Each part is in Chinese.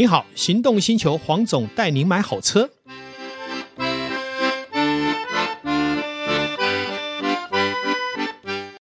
你好，行动星球黄总带您买好车。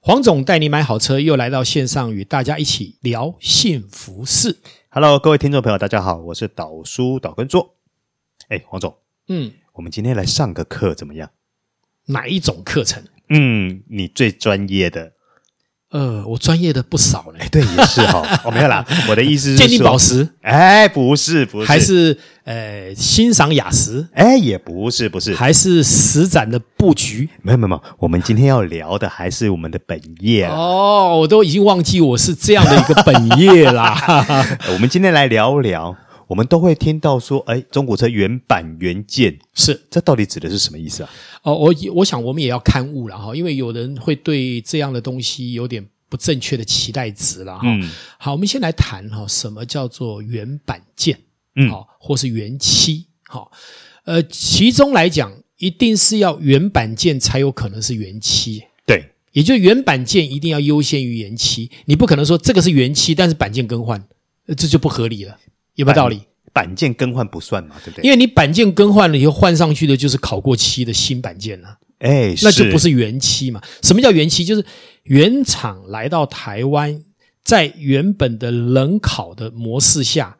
黄总带你买好车，又来到线上与大家一起聊幸福事。Hello，各位听众朋友，大家好，我是导叔导根座。哎，黄总，嗯，我们今天来上个课怎么样？哪一种课程？嗯，你最专业的。呃，我专业的不少嘞。对，也是哈、哦。我、哦、没有啦，我的意思是，鉴定宝石？哎，不是，不是，还是呃，欣赏雅石？哎，也不是，不是，还是实展的布局？没有，没有，没有。我们今天要聊的还是我们的本业哦，我都已经忘记我是这样的一个本业啦。我们今天来聊聊。我们都会听到说，哎，中古车原版原件是，这到底指的是什么意思啊？哦，我我想我们也要勘误了哈，因为有人会对这样的东西有点不正确的期待值了哈。嗯，好，我们先来谈哈，什么叫做原版件？嗯，好，或是原漆？好，呃，其中来讲，一定是要原版件才有可能是原漆。对，也就原版件一定要优先于原漆，你不可能说这个是原漆，但是板件更换，这就不合理了。有没有道理？板件更换不算嘛，对不对？因为你板件更换了以后，换上去的就是考过漆的新板件了。哎，那就不是原漆嘛？什么叫原漆？就是原厂来到台湾，在原本的冷烤的模式下，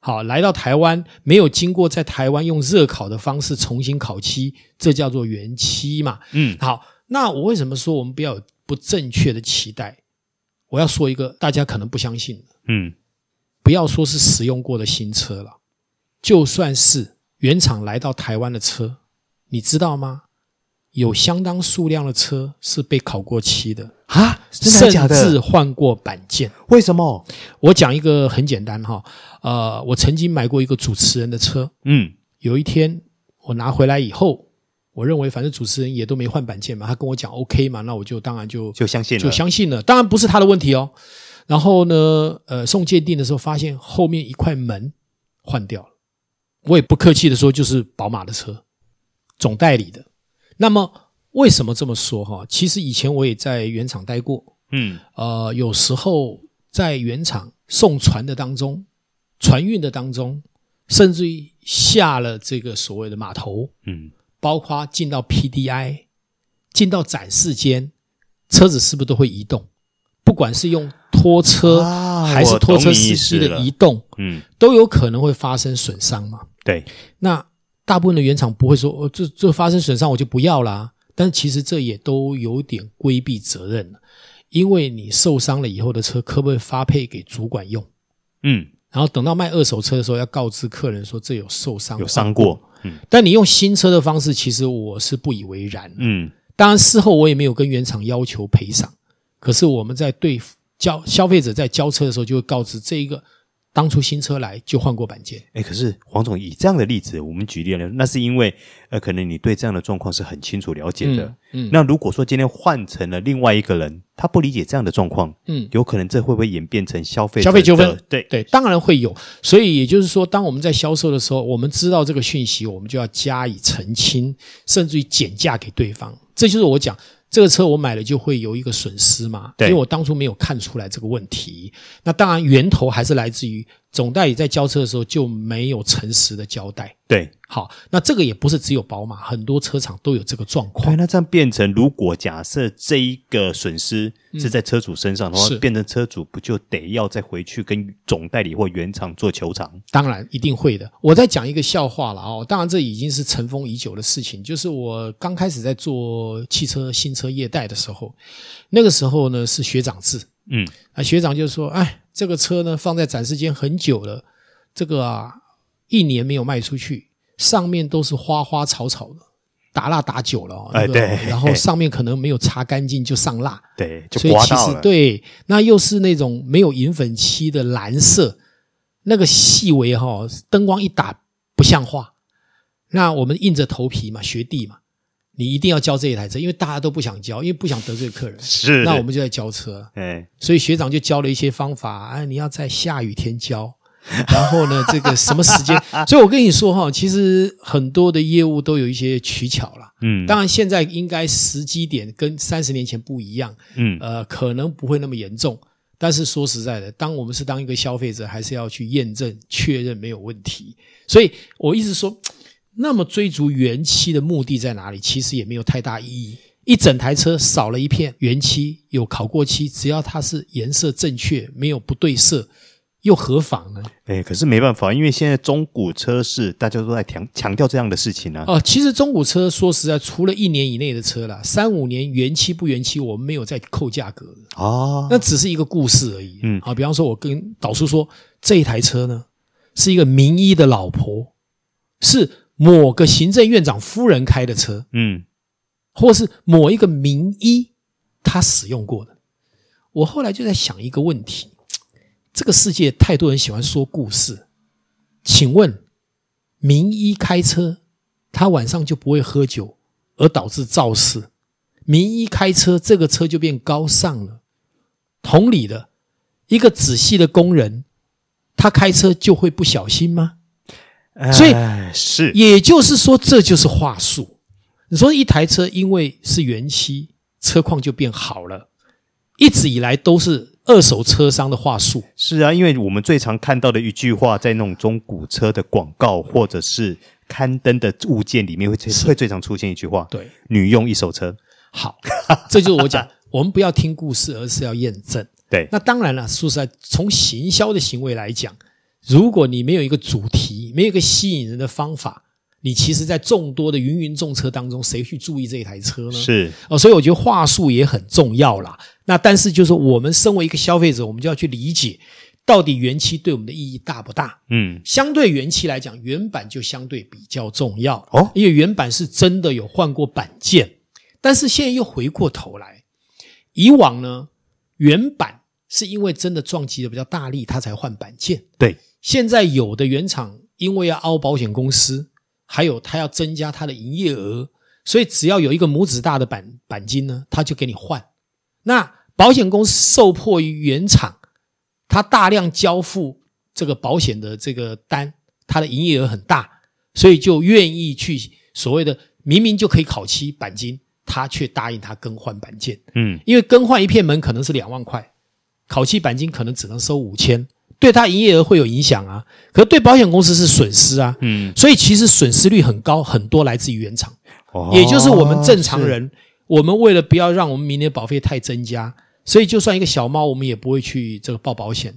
好，来到台湾没有经过在台湾用热烤的方式重新烤漆，这叫做原漆嘛？嗯，好，那我为什么说我们不要有不正确的期待？我要说一个大家可能不相信，嗯。不要说是使用过的新车了，就算是原厂来到台湾的车，你知道吗？有相当数量的车是被考过漆的啊，真的假的？甚至换过板件。为什么？我讲一个很简单哈，呃，我曾经买过一个主持人的车，嗯，有一天我拿回来以后，我认为反正主持人也都没换板件嘛，他跟我讲 OK 嘛，那我就当然就就相信了，就相信了。当然不是他的问题哦。然后呢，呃，送鉴定的时候发现后面一块门换掉了。我也不客气的说，就是宝马的车，总代理的。那么为什么这么说哈？其实以前我也在原厂待过，嗯，呃，有时候在原厂送船的当中，船运的当中，甚至于下了这个所谓的码头，嗯，包括进到 PDI，进到展示间，车子是不是都会移动？不管是用拖车还是拖车司机的移动，嗯，都有可能会发生损伤嘛。对，那大部分的原厂不会说，哦，这这发生损伤我就不要啦。但其实这也都有点规避责任了，因为你受伤了以后的车可不可以发配给主管用？嗯，然后等到卖二手车的时候要告知客人说这有受伤，有伤过。嗯，但你用新车的方式，其实我是不以为然。嗯，当然事后我也没有跟原厂要求赔偿。可是我们在对交消费者在交车的时候，就会告知这一个当初新车来就换过板件。哎，可是黄总以这样的例子，我们举例了，那是因为呃，可能你对这样的状况是很清楚了解的。嗯，嗯，那如果说今天换成了另外一个人，他不理解这样的状况，嗯，有可能这会不会演变成消费消费纠纷？对对，当然会有。所以也就是说，当我们在销售的时候，我们知道这个讯息，我们就要加以澄清，甚至于减价给对方。这就是我讲。这个车我买了就会有一个损失嘛？对，因为我当初没有看出来这个问题。那当然源头还是来自于总代理在交车的时候就没有诚实的交代。对，好，那这个也不是只有宝马，很多车厂都有这个状况。对，那这样变成，如果假设这一个损失是在车主身上的话，嗯、变成车主不就得要再回去跟总代理或原厂做求偿？当然一定会的。我再讲一个笑话了哦，当然这已经是尘封已久的事情。就是我刚开始在做汽车新车业代的时候，那个时候呢是学长制，嗯，啊学长就说：“哎，这个车呢放在展示间很久了，这个啊。”一年没有卖出去，上面都是花花草草的，打蜡打久了，哦，哎对，然后上面可能没有擦干净就上蜡，对。所以其实对，那又是那种没有银粉漆的蓝色，那个细微哈，哦，灯光一打不像话。那我们硬着头皮嘛，学弟嘛，你一定要交这一台车，因为大家都不想交，因为不想得罪客人。是，那我们就在交车，哎，所以学长就教了一些方法，啊，你要在下雨天交。然后呢，这个什么时间？所以我跟你说哈，其实很多的业务都有一些取巧了。嗯，当然现在应该时机点跟三十年前不一样。嗯，呃，可能不会那么严重。但是说实在的，当我们是当一个消费者，还是要去验证确认没有问题。所以我一直说，那么追逐原漆的目的在哪里？其实也没有太大意义。一整台车少了一片原漆，有考过漆，只要它是颜色正确，没有不对色。又何妨呢？哎，可是没办法，因为现在中古车市大家都在强强调这样的事情呢、啊。哦，其实中古车说实在，除了一年以内的车啦，三五年原漆不原漆，我们没有在扣价格的哦，那只是一个故事而已。嗯，好，比方说，我跟导叔说，这一台车呢，是一个名医的老婆，是某个行政院长夫人开的车，嗯，或是某一个名医他使用过的。我后来就在想一个问题。这个世界太多人喜欢说故事，请问名医开车，他晚上就不会喝酒，而导致肇事。名医开车，这个车就变高尚了。同理的，一个仔细的工人，他开车就会不小心吗？所以是，也就是说，这就是话术。你说一台车因为是原漆，车况就变好了，一直以来都是。二手车商的话术是啊，因为我们最常看到的一句话，在那种中古车的广告或者是刊登的物件里面会，会会最常出现一句话：对，女用一手车。好，这就是我讲，我们不要听故事，而是要验证。对，那当然了，说实在，从行销的行为来讲，如果你没有一个主题，没有一个吸引人的方法。你其实，在众多的芸芸众车当中，谁去注意这一台车呢？是哦，所以我觉得话术也很重要啦。那但是，就是我们身为一个消费者，我们就要去理解，到底原漆对我们的意义大不大？嗯，相对原漆来讲，原版就相对比较重要哦，因为原版是真的有换过板件。但是现在又回过头来，以往呢，原版是因为真的撞击的比较大力，它才换板件。对，现在有的原厂因为要凹保险公司。还有，他要增加他的营业额，所以只要有一个拇指大的鈑鈑金呢，他就给你换。那保险公司受迫于原厂，他大量交付这个保险的这个单，他的营业额很大，所以就愿意去所谓的明明就可以烤漆钣金，他却答应他更换板件。嗯，因为更换一片门可能是两万块，烤漆钣金可能只能收五千。对他营业额会有影响啊，可是对保险公司是损失啊，嗯，所以其实损失率很高，很多来自于原厂，哦，也就是我们正常人，我们为了不要让我们明年保费太增加，所以就算一个小猫，我们也不会去这个报保险。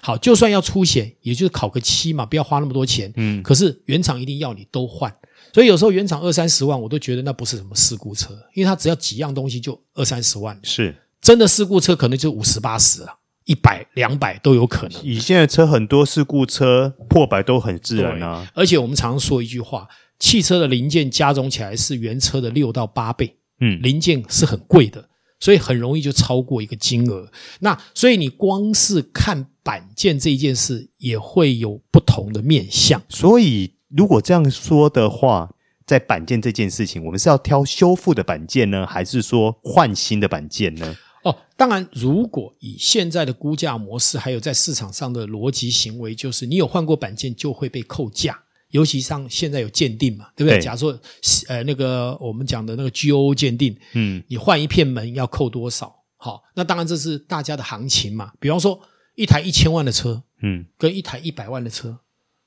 好，就算要出险，也就是考个七嘛，不要花那么多钱，嗯，可是原厂一定要你都换，所以有时候原厂二三十万，我都觉得那不是什么事故车，因为它只要几样东西就二三十万，是。真的事故车可能就五十八十了。一百两百都有可能。以现在车很多事故车破百都很自然啊。而且我们常说一句话：汽车的零件加总起来是原车的六到八倍。嗯，零件是很贵的，所以很容易就超过一个金额。那所以你光是看板件这一件事，也会有不同的面向。所以如果这样说的话，在板件这件事情，我们是要挑修复的板件呢，还是说换新的板件呢？哦，当然，如果以现在的估价模式，还有在市场上的逻辑行为，就是你有换过板件就会被扣价，尤其像现在有鉴定嘛，对不对？对，假如说，呃，那个我们讲的那个 GOO 鉴定，嗯，你换一片门要扣多少？好，那当然这是大家的行情嘛。比方说，一台一千万的车，嗯，跟一台一百万的车，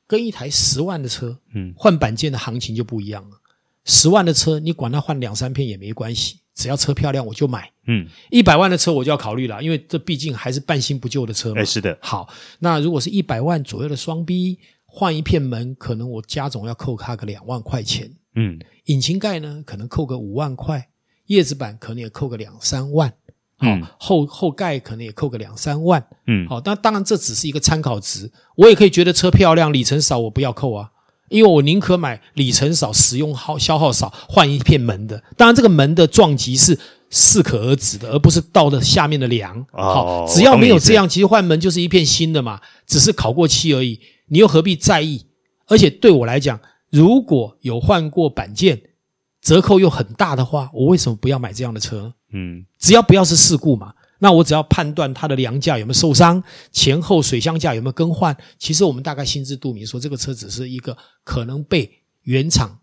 跟一台十万的车，嗯，换板件的行情就不一样了。十万的车，你管它换两三片也没关系。只要车漂亮，我就买。嗯，一百万的车我就要考虑了，因为这毕竟还是半新不旧的车嘛。哎，是的。好，那如果是一百万左右的双 B，换一片门，可能我加总要扣他个两万块钱。嗯，引擎盖呢，可能扣个五万块，叶子板可能也扣个两三万。好，嗯，后后盖可能也扣个两三万。嗯，好，那当然这只是一个参考值，我也可以觉得车漂亮，里程少，我不要扣啊。因为我宁可买里程少、使用耗消耗少、换一片门的。当然，这个门的撞击是适可而止的，而不是到了下面的梁。好，只要没有这样，其实换门就是一片新的嘛，只是烤过漆而已。你又何必在意？而且对我来讲，如果有换过板件，折扣又很大的话，我为什么不要买这样的车？嗯，只要不要是事故嘛。那我只要判断它的梁架有没有受伤，前后水箱架有没有更换，其实我们大概心知肚明，说这个车只是一个可能被原厂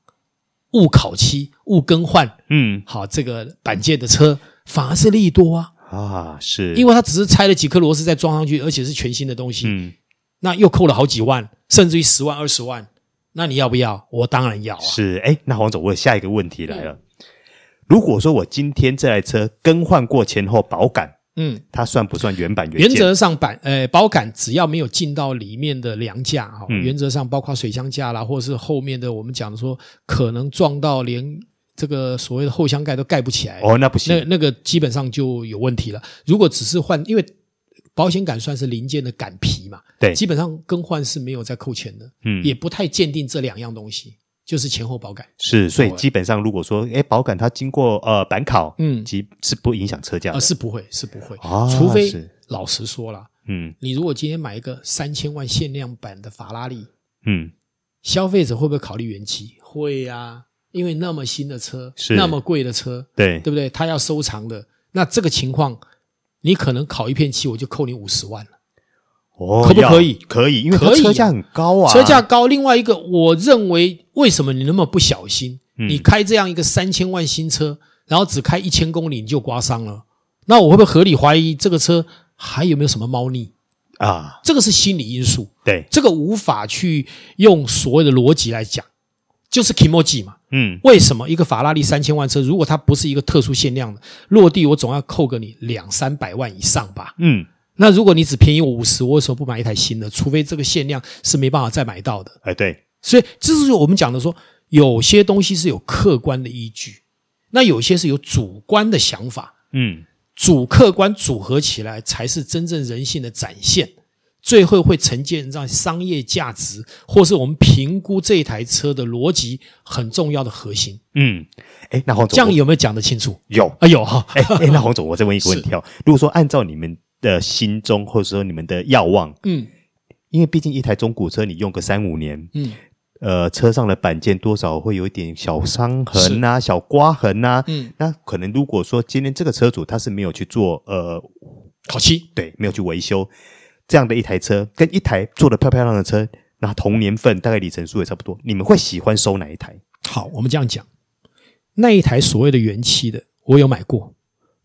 误烤漆、误更换，嗯，好这个板件的车，反而是利多啊。啊，是因为它只是拆了几颗螺丝再装上去，而且是全新的东西，嗯，那又扣了好几万，甚至于十万二十万，那你要不要？我当然要啊。是，哎，那黄总，我下一个问题来了，如果说我今天这台车更换过前后保杆。嗯，它算不算原版原件？原则上板，呃，包杆只要没有进到里面的梁架哈，嗯、原则上包括水箱架啦，或者是后面的我们讲的说可能撞到连这个所谓的后箱盖都盖不起来哦，那不行，那那个基本上就有问题了。如果只是换，因为保险杆算是零件的杆皮嘛，对，基本上更换是没有再扣钱的，嗯，也不太鉴定这两样东西。就是前后保杆。是，所以基本上如果说，哎，保杆它经过呃板考，嗯，其是不影响车价的，是不会，是不会，除非老实说了，嗯，你如果今天买一个三千万限量版的法拉利，嗯，消费者会不会考虑原漆？会呀，因为那么新的车，是。那么贵的车，对，对不对？他要收藏的，那这个情况，你可能烤一片漆，我就扣你五十万了。哦，可不可以？可以，因为它车价很高啊。车价高，另外一个，我认为为什么你那么不小心？嗯、你开这样一个三千万新车，然后只开一千公里你就刮伤了，那我会不会合理怀疑这个车还有没有什么猫腻啊？这个是心理因素，对，这个无法去用所谓的逻辑来讲，就是 kimoji 嘛。嗯，为什么一个法拉利三千万车，如果它不是一个特殊限量的，落地我总要扣个你两三百万以上吧？嗯。那如果你只便宜我五十，我为什么不买一台新的？除非这个限量是没办法再买到的。哎，对，所以这是我们讲的说，有些东西是有客观的依据，那有些是有主观的想法。嗯，主客观组合起来才是真正人性的展现，最后会呈现让商业价值，或是我们评估这台车的逻辑很重要的核心。嗯，哎，那黄总，这样有没有讲得清楚？有啊，有哈。哎哎，那黄总，我再问一个问题哦，如果说按照你们。的心中，或者说你们的要望，嗯，因为毕竟一台中古车，你用个三五年，嗯，呃，车上的板件多少会有一点小伤痕呐、啊、小刮痕呐、啊，嗯，那可能如果说今天这个车主他是没有去做呃烤漆，对，没有去维修这样的一台车，跟一台做的漂漂亮的车，那同年份大概里程数也差不多，你们会喜欢收哪一台？好，我们这样讲，那一台所谓的原漆的，我有买过，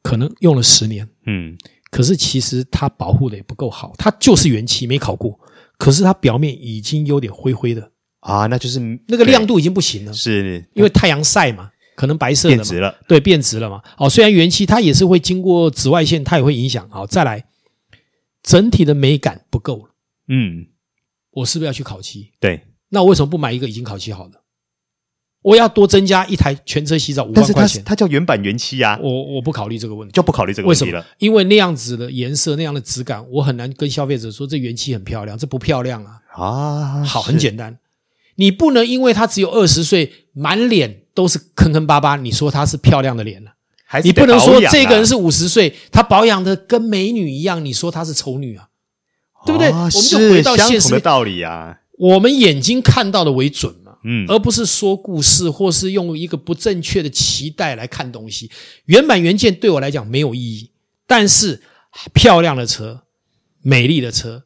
可能用了十年，嗯。可是其实它保护的也不够好，它就是原漆没烤过，可是它表面已经有点灰灰的啊，那就是那个亮度已经不行了，是因为太阳晒嘛，可能白色的变质了，对，变质了嘛。哦，虽然原漆它也是会经过紫外线，它也会影响。好，再来，整体的美感不够了，嗯，我是不是要去烤漆？对，那我为什么不买一个已经烤漆好的？我要多增加一台全车洗澡五万块钱，它，它叫原版原漆啊！我我不考虑这个问题，就不考虑这个问题了。因为那样子的颜色、那样的质感，我很难跟消费者说这原漆很漂亮，这不漂亮啊！啊，好，很简单，你不能因为他只有二十岁，满脸都是坑坑巴巴，你说他是漂亮的脸了？还是你不能说这个人是五十岁，他保养的跟美女一样，你说他是丑女啊？对不对？我们就回到现实的道理啊，我们眼睛看到的为准。嗯，而不是说故事，或是用一个不正确的期待来看东西。原版原件对我来讲没有意义，但是漂亮的车、美丽的车、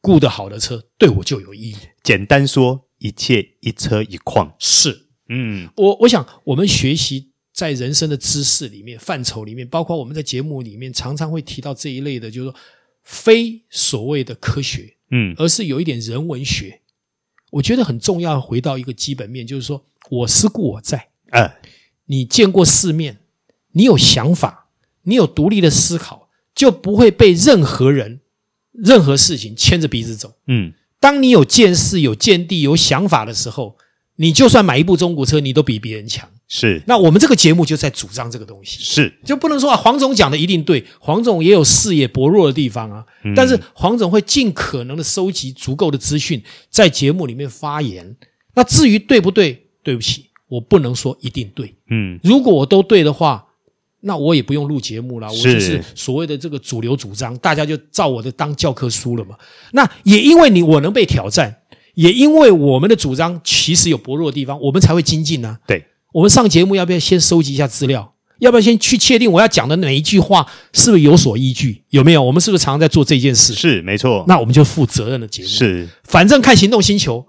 顾得好的车，对我就有意义。简单说，一切一车一况。是，嗯，我我想我们学习在人生的知识里面范畴里面，包括我们在节目里面常常会提到这一类的，就是说非所谓的科学，嗯，而是有一点人文学。我觉得很重要，回到一个基本面，就是说我思故我在。嗯，你见过世面，你有想法，你有独立的思考，就不会被任何人、任何事情牵着鼻子走。嗯，当你有见识、有见地、有想法的时候，你就算买一部中古车，你都比别人强。是，那我们这个节目就在主张这个东西，是，就不能说啊，黄总讲的一定对，黄总也有视野薄弱的地方啊，嗯、但是黄总会尽可能的收集足够的资讯，在节目里面发言。那至于对不对，对不起，我不能说一定对。嗯，如果我都对的话，那我也不用录节目了，我就是所谓的这个主流主张，大家就照我的当教科书了嘛。那也因为你我能被挑战，也因为我们的主张其实有薄弱的地方，我们才会精进呢、啊。对。我们上节目要不要先收集一下资料？要不要先去确定我要讲的哪一句话是不是有所依据？有没有？我们是不是常常在做这件事？是，没错。那我们就负责任的节目。是，反正看行动星球，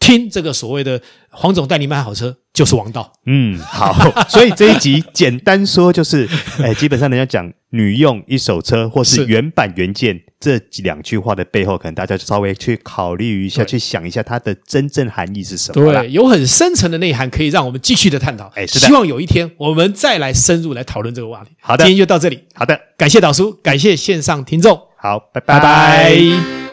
听这个所谓的黄总带你买好车就是王道。嗯，好。所以这一集简单说就是，哎，基本上人家讲女用一手车，或是原版原件这几两句话的背后，可能大家就稍微去考虑一下，去想一下它的真正含义是什么。对，有很深层的内涵，可以让我们继续的探讨。哎，是的。希望有一天我们再来深入来讨论这个话题。好的，今天就到这里。好的，感谢导叔，感谢线上听众。好，拜拜。拜拜。